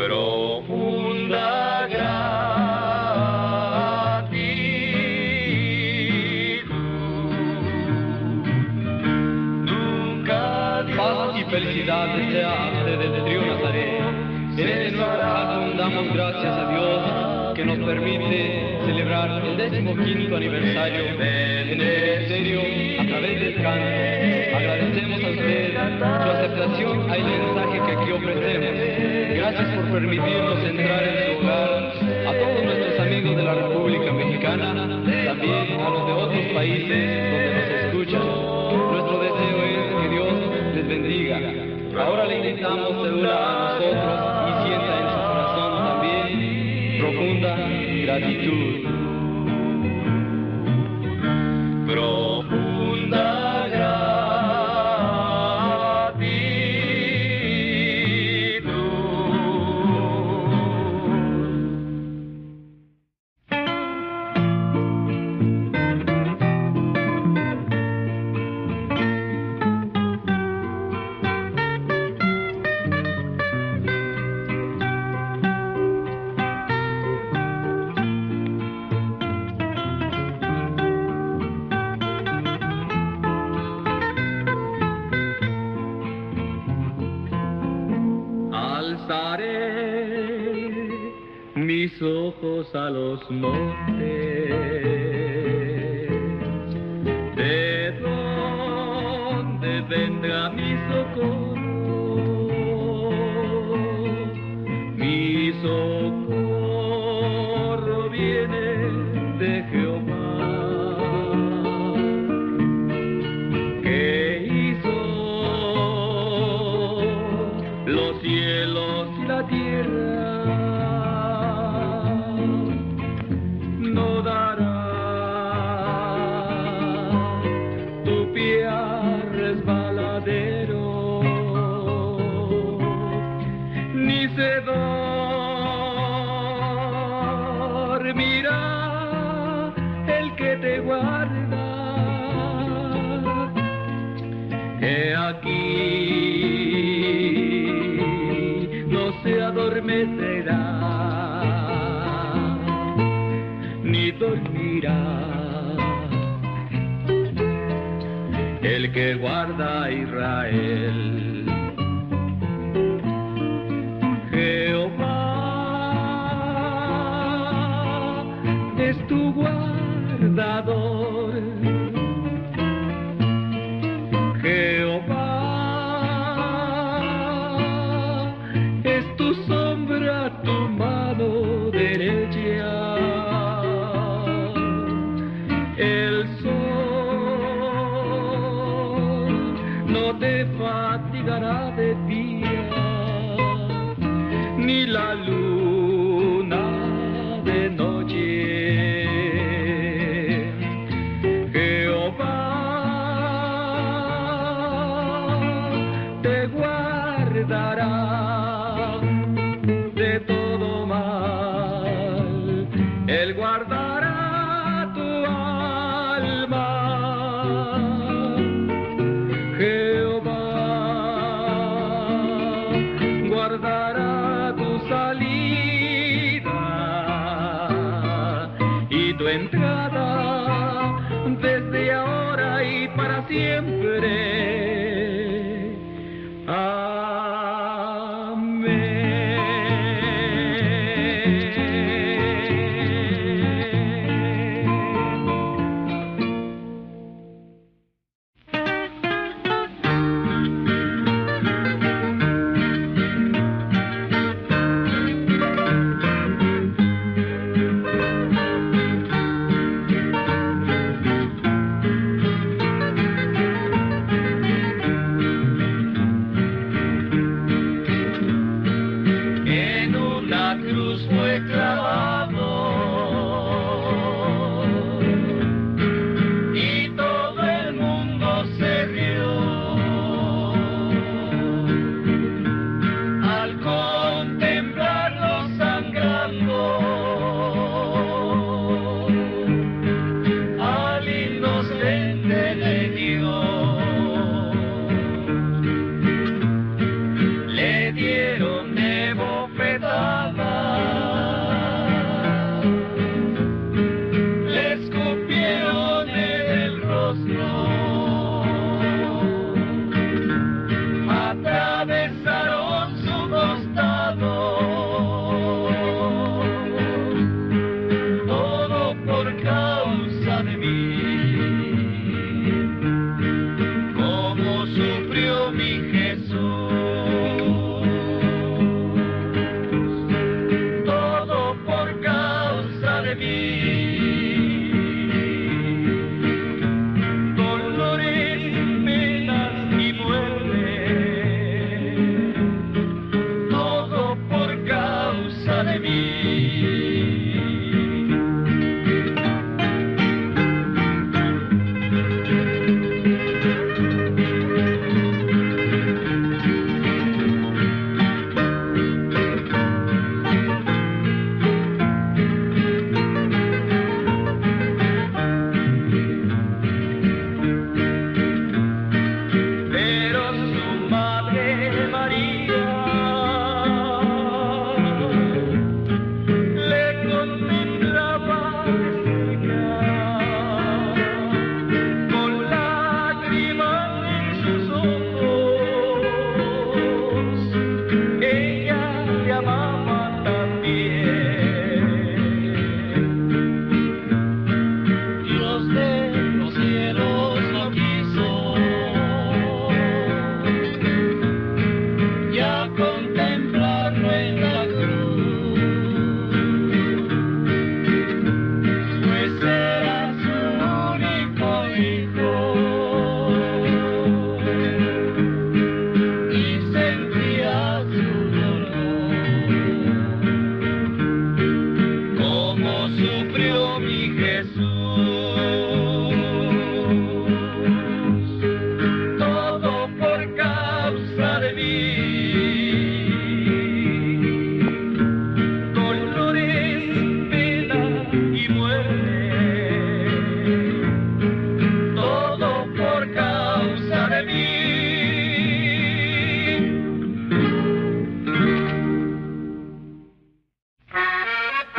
but all dormir bien. ¿De dónde vendrá mi socorro? ni dormirá. El que guarda a Israel. Jehová es tu guardador.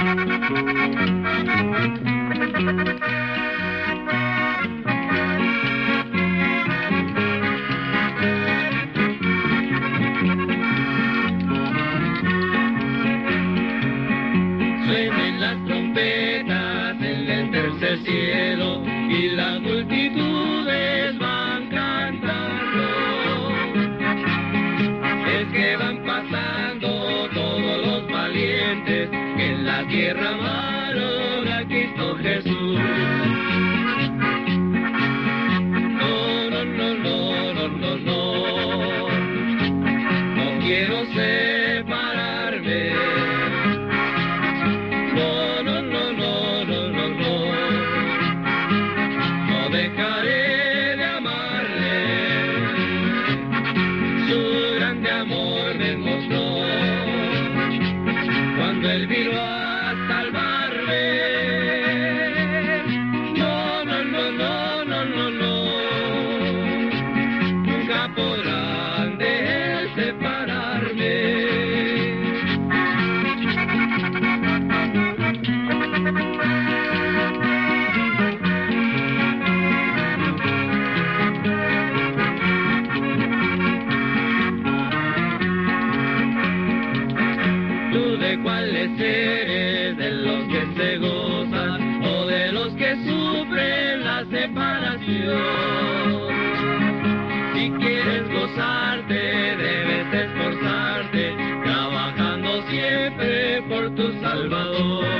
Suenan las trompetas en el tercer cielo y la multitud Salvador.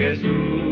El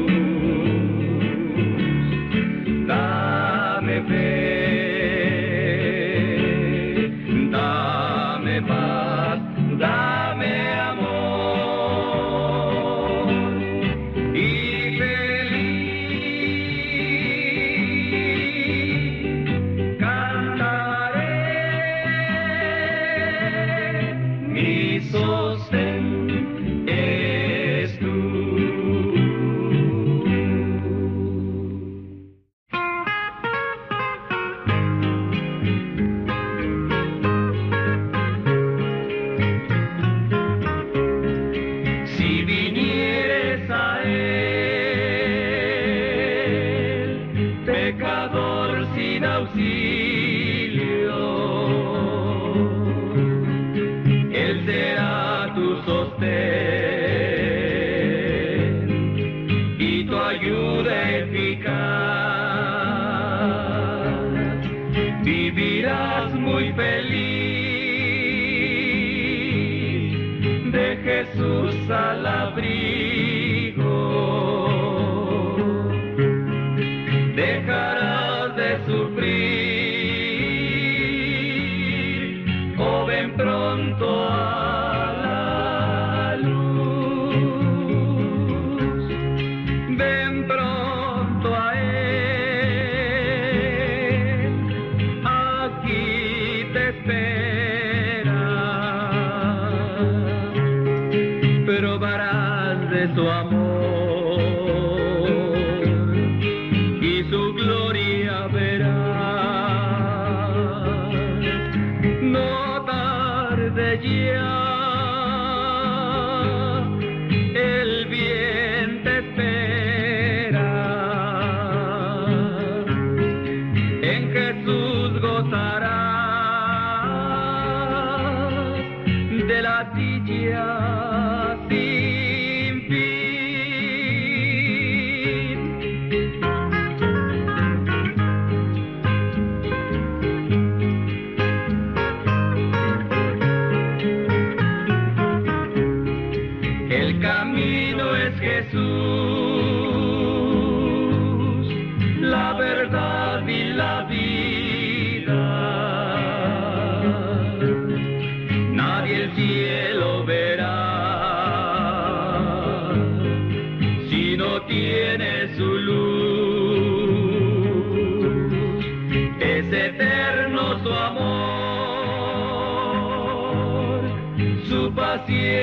bien te espera. El camino es Jesús.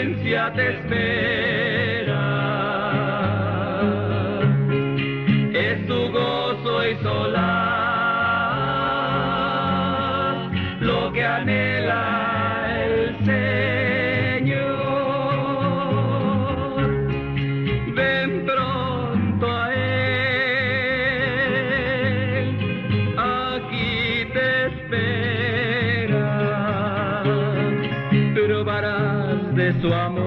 Paciencia te espera. Su amor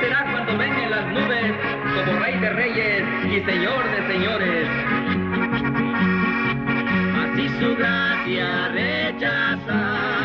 será cuando venga en las nubes como rey de reyes y señor de señores. Así su gracia rechazará.